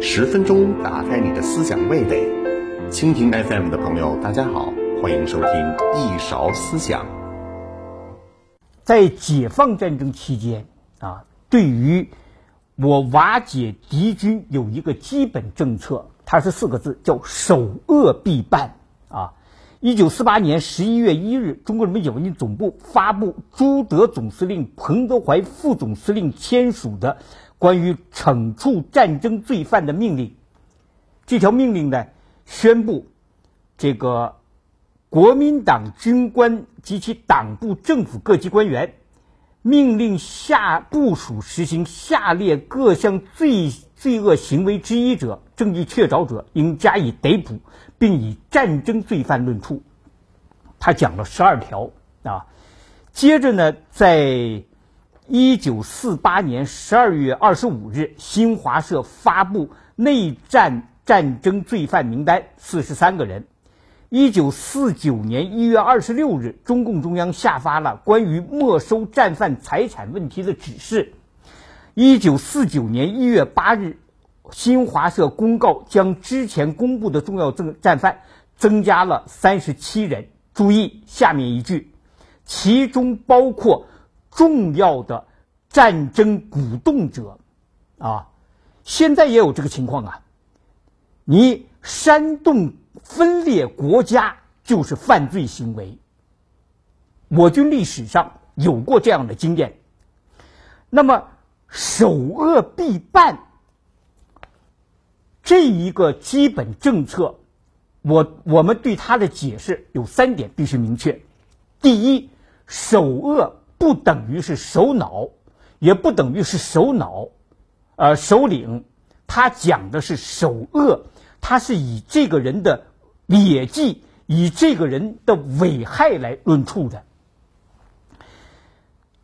十分钟打开你的思想味蕾，蜻蜓 FM 的朋友，大家好，欢迎收听一勺思想。在解放战争期间啊，对于我瓦解敌军有一个基本政策，它是四个字，叫守恶必办。一九四八年十一月一日，中国人民解放军总部发布朱德总司令、彭德怀副总司令签署的关于惩处战争罪犯的命令。这条命令呢，宣布这个国民党军官及其党部政府各级官员，命令下部署实行下列各项罪罪恶行为之一者，证据确凿者，应加以逮捕。并以战争罪犯论处，他讲了十二条啊。接着呢，在一九四八年十二月二十五日，新华社发布内战战争罪犯名单，四十三个人。一九四九年一月二十六日，中共中央下发了关于没收战犯财产问题的指示。一九四九年一月八日。新华社公告将之前公布的重要战战犯增加了三十七人。注意下面一句，其中包括重要的战争鼓动者。啊，现在也有这个情况啊。你煽动分裂国家就是犯罪行为。我军历史上有过这样的经验。那么首恶必办。这一个基本政策，我我们对它的解释有三点必须明确：第一，首恶不等于是首脑，也不等于是首脑，呃，首领，他讲的是首恶，他是以这个人的劣迹，以这个人的危害来论处的。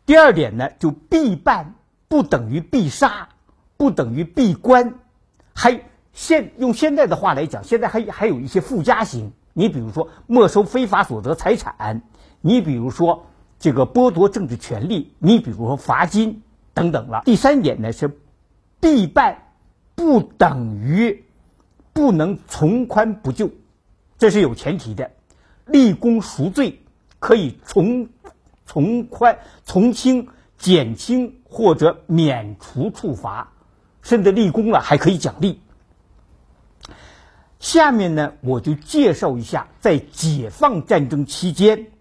第二点呢，就必办不等于必杀，不等于必关，还。现用现在的话来讲，现在还还有一些附加刑。你比如说没收非法所得财产，你比如说这个剥夺政治权利，你比如说罚金等等了。第三点呢是必办不等于不能从宽不救，这是有前提的。立功赎罪可以从从宽、从轻、减轻或者免除处罚，甚至立功了还可以奖励。下面呢，我就介绍一下在解放战争期间，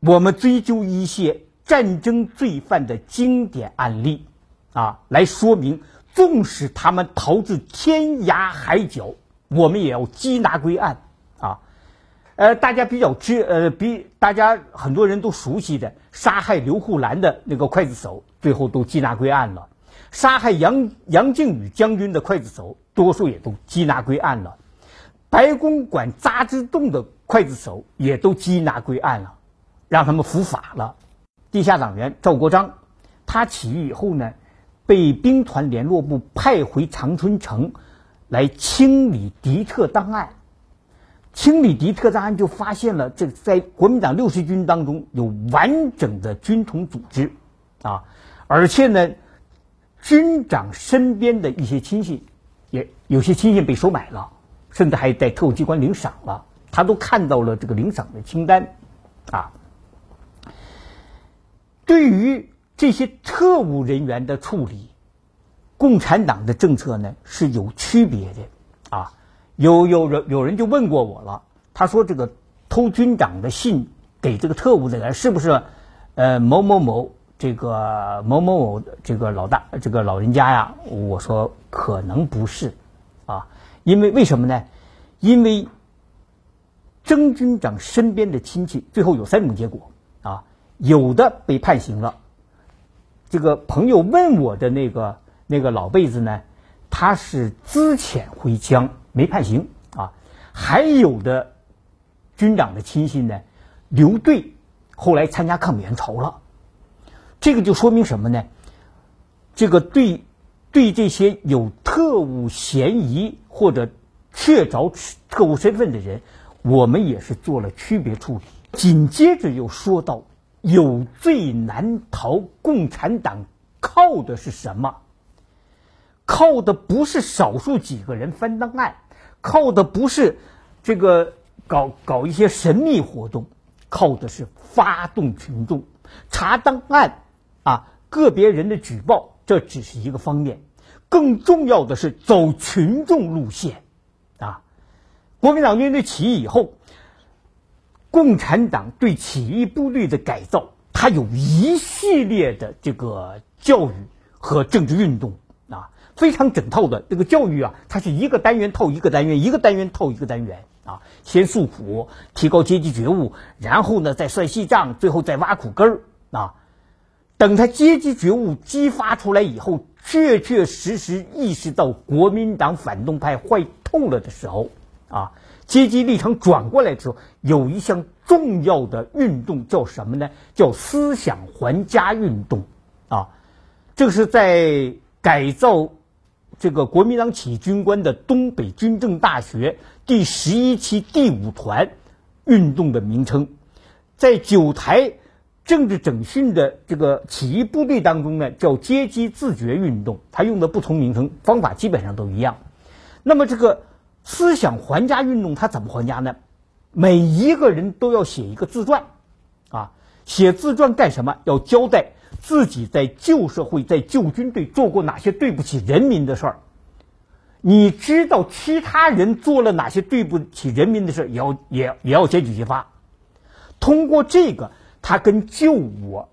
我们追究一些战争罪犯的经典案例，啊，来说明，纵使他们逃至天涯海角，我们也要缉拿归案，呃，大家比较知，呃，比大家很多人都熟悉的杀害刘胡兰的那个刽子手，最后都缉拿归案了；杀害杨杨靖宇将军的刽子手，多数也都缉拿归案了。白公馆扎之洞的刽子手也都缉拿归案了，让他们伏法了。地下党员赵国璋，他起义以后呢，被兵团联络部派回长春城，来清理敌特档案。清理敌特档案就发现了，这在国民党六十军当中有完整的军统组织，啊，而且呢，军长身边的一些亲信，也有些亲信被收买了。甚至还在特务机关领赏了，他都看到了这个领赏的清单，啊，对于这些特务人员的处理，共产党的政策呢是有区别的，啊，有有人有人就问过我了，他说这个偷军长的信给这个特务的人是不是呃某某某这个某某某这个老大这个老人家呀？我说可能不是，啊。因为为什么呢？因为曾军长身边的亲戚，最后有三种结果啊，有的被判刑了。这个朋友问我的那个那个老辈子呢，他是资遣回乡，没判刑啊。还有的军长的亲信呢，留队，后来参加抗美援朝了。这个就说明什么呢？这个对。对这些有特务嫌疑或者确凿特务身份的人，我们也是做了区别处理。紧接着又说到，有罪难逃，共产党靠的是什么？靠的不是少数几个人翻档案，靠的不是这个搞搞一些神秘活动，靠的是发动群众查档案啊，个别人的举报这只是一个方面，更重要的是走群众路线啊。国民党军队起义以后，共产党对起义部队的改造，它有一系列的这个教育和政治运动。非常整套的这个教育啊，它是一个单元套一个单元，一个单元套一个单元啊。先诉苦，提高阶级觉悟，然后呢再算细账，最后再挖苦根儿啊。等他阶级觉悟激发出来以后，确确实实意识到国民党反动派坏透了的时候啊，阶级立场转过来的时候，有一项重要的运动叫什么呢？叫思想还家运动啊。这个是在改造。这个国民党起义军官的东北军政大学第十一期第五团运动的名称，在九台政治整训的这个起义部队当中呢，叫阶级自觉运动。他用的不同名称，方法基本上都一样。那么这个思想还家运动，他怎么还家呢？每一个人都要写一个自传，啊，写自传干什么？要交代。自己在旧社会、在旧军队做过哪些对不起人民的事儿？你知道其他人做了哪些对不起人民的事儿，也要也也要检举揭发。通过这个，他跟旧我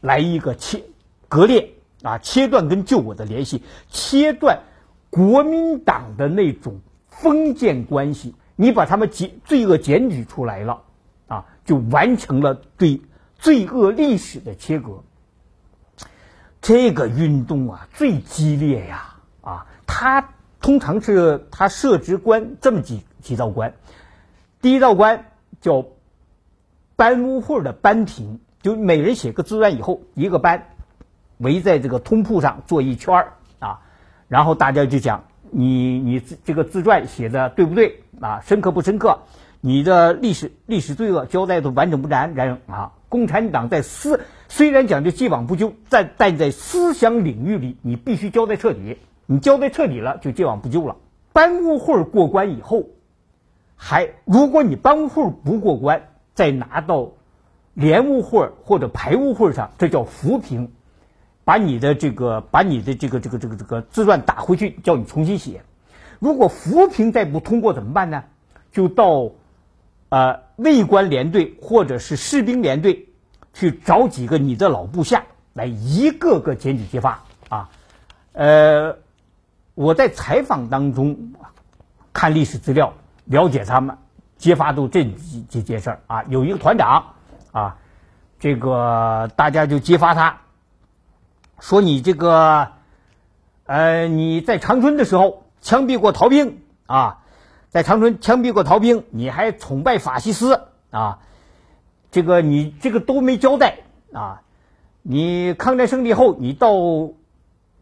来一个切割裂啊，切断跟旧我的联系，切断国民党的那种封建关系。你把他们检罪恶检举出来了啊，就完成了对罪恶历史的切割。这个运动啊，最激烈呀！啊，他通常是他设职官这么几几道官，第一道官叫班屋会的班平，就每人写个自传以后，一个班围在这个通铺上坐一圈儿啊，然后大家就讲你你这个自传写的对不对啊，深刻不深刻？你的历史历史罪恶交代的完整不完整啊？共产党在思虽然讲究既往不咎，在但在思想领域里，你必须交代彻底。你交代彻底了，就既往不咎了。班务会过关以后，还如果你班务会不过关，再拿到连务会或者排务会上，这叫扶贫，把你的这个把你的这个这个这个这个自传打回去，叫你重新写。如果扶贫再不通过怎么办呢？就到。呃，卫官连队或者是士兵连队，去找几个你的老部下来，一个个检举揭发啊。呃，我在采访当中看历史资料，了解他们揭发都这几几件事儿啊。有一个团长啊，这个大家就揭发他，说你这个呃你在长春的时候枪毙过逃兵啊。在长春枪毙过逃兵，你还崇拜法西斯啊？这个你这个都没交代啊！你抗战胜利后，你到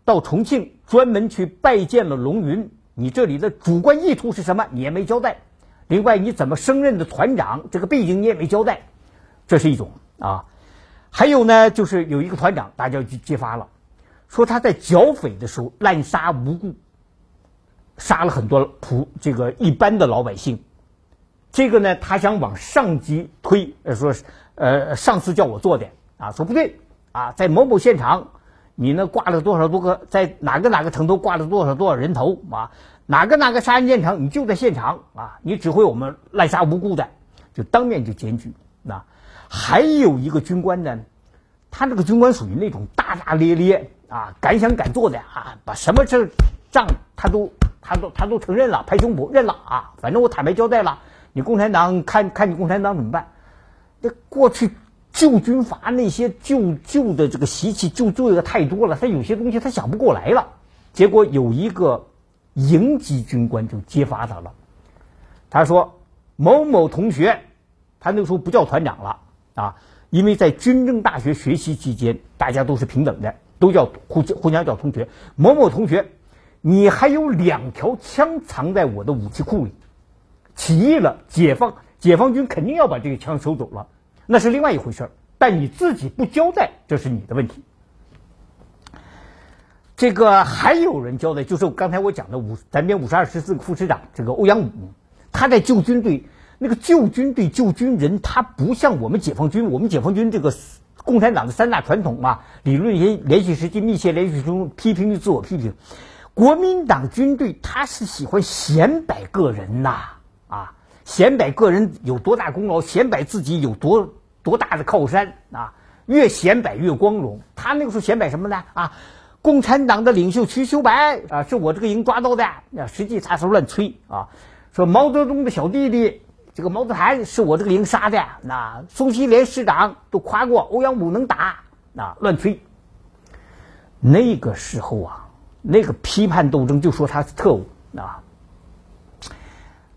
到重庆专门去拜见了龙云，你这里的主观意图是什么？你也没交代。另外，你怎么升任的团长？这个背景你也没交代。这是一种啊。还有呢，就是有一个团长，大家就揭发了，说他在剿匪的时候滥杀无辜。杀了很多普这个一般的老百姓，这个呢，他想往上级推，说呃上司叫我做的啊，说不对啊，在某某现场，你呢挂了多少多个，在哪个哪个城头挂了多少多少人头啊，哪个哪个杀人现场，你就在现场啊，你指挥我们滥杀无辜的，就当面就检举啊。还有一个军官呢，他这个军官属于那种大大咧咧啊，敢想敢做的啊，把什么事仗他都。他都他都承认了，拍胸脯认了啊！反正我坦白交代了，你共产党看看你共产党怎么办？这过去旧军阀那些旧旧的这个习气旧旧的太多了，他有些东西他想不过来了。结果有一个营级军官就揭发他了，他说某某同学，他那个时候不叫团长了啊，因为在军政大学学习期间，大家都是平等的，都叫互互相叫同学。某某同学。你还有两条枪藏在我的武器库里，起义了，解放解放军肯定要把这个枪收走了，那是另外一回事儿。但你自己不交代，这是你的问题。这个还有人交代，就是刚才我讲的五咱编五十二师四个副师长这个欧阳武，他在救军队，那个救军队救军人，他不像我们解放军，我们解放军这个共产党的三大传统嘛，理论联联系实际，密切联系中，批评与自我批评。国民党军队他是喜欢显摆个人呐，啊，啊显摆个人有多大功劳，显摆自己有多多大的靠山啊，越显摆越光荣。他那个时候显摆什么呢？啊，共产党的领袖瞿秋白啊，是我这个营抓到的。那实际他是乱吹啊，说毛泽东的小弟弟这个毛泽覃是我这个营杀的。那宋希濂师长都夸过欧阳武能打，那乱吹。那个时候啊。那个批判斗争就说他是特务啊！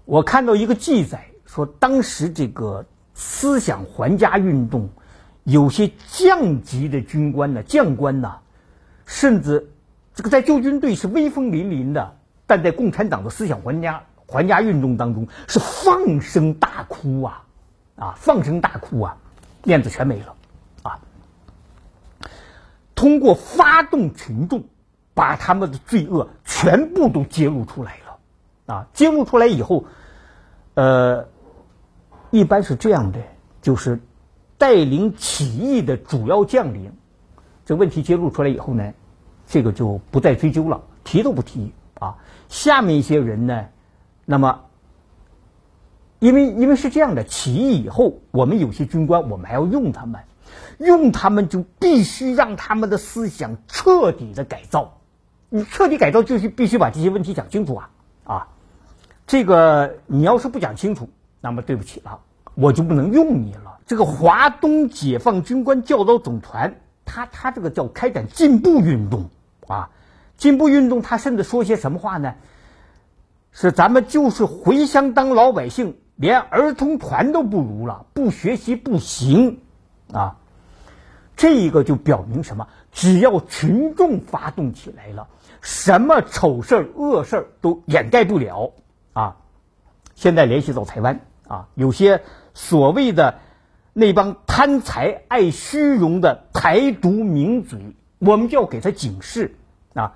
我看到一个记载说，当时这个思想还家运动，有些降级的军官呢、将官呢，甚至这个在旧军队是威风凛凛的，但在共产党的思想还家还家运动当中是放声大哭啊！啊，放声大哭啊，面子全没了啊！通过发动群众。把他们的罪恶全部都揭露出来，啊，揭露出来以后，呃，一般是这样的，就是带领起义的主要将领，这问题揭露出来以后呢，这个就不再追究了，提都不提啊。下面一些人呢，那么，因为因为是这样的，起义以后，我们有些军官，我们还要用他们，用他们就必须让他们的思想彻底的改造。你彻底改造就是必须把这些问题讲清楚啊啊！这个你要是不讲清楚，那么对不起了，我就不能用你了。这个华东解放军官教导总团，他他这个叫开展进步运动啊，进步运动他甚至说些什么话呢？是咱们就是回乡当老百姓，连儿童团都不如了，不学习不行啊！这一个就表明什么？只要群众发动起来了。什么丑事儿、恶事儿都掩盖不了啊！现在联系到台湾啊，有些所谓的那帮贪财爱虚荣的台独名嘴，我们就要给他警示啊！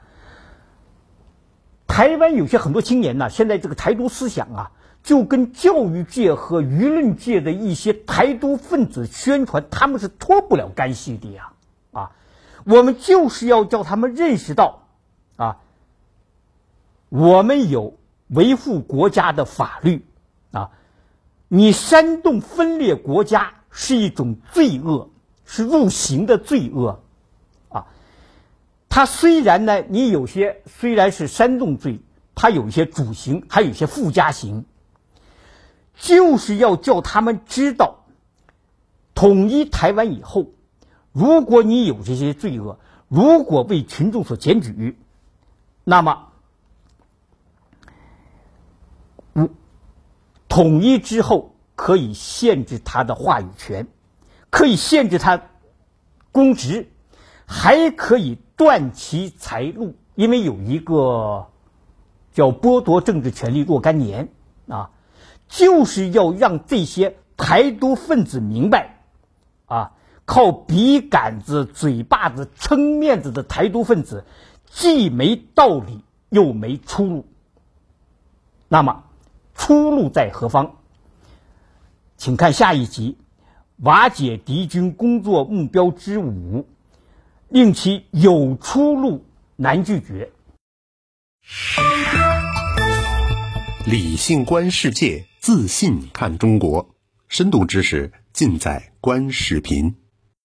台湾有些很多青年呢，现在这个台独思想啊，就跟教育界和舆论界的一些台独分子宣传，他们是脱不了干系的呀！啊，我们就是要叫他们认识到。啊，我们有维护国家的法律啊！你煽动分裂国家是一种罪恶，是入刑的罪恶啊！它虽然呢，你有些虽然是煽动罪，它有一些主刑，还有一些附加刑，就是要叫他们知道，统一台湾以后，如果你有这些罪恶，如果被群众所检举。那么，五统一之后可以限制他的话语权，可以限制他公职，还可以断其财路，因为有一个叫剥夺政治权利若干年啊，就是要让这些台独分子明白啊，靠笔杆子、嘴巴子撑面子的台独分子。既没道理，又没出路。那么，出路在何方？请看下一集：瓦解敌军工作目标之五，令其有出路难拒绝。理性观世界，自信看中国，深度知识尽在观视频。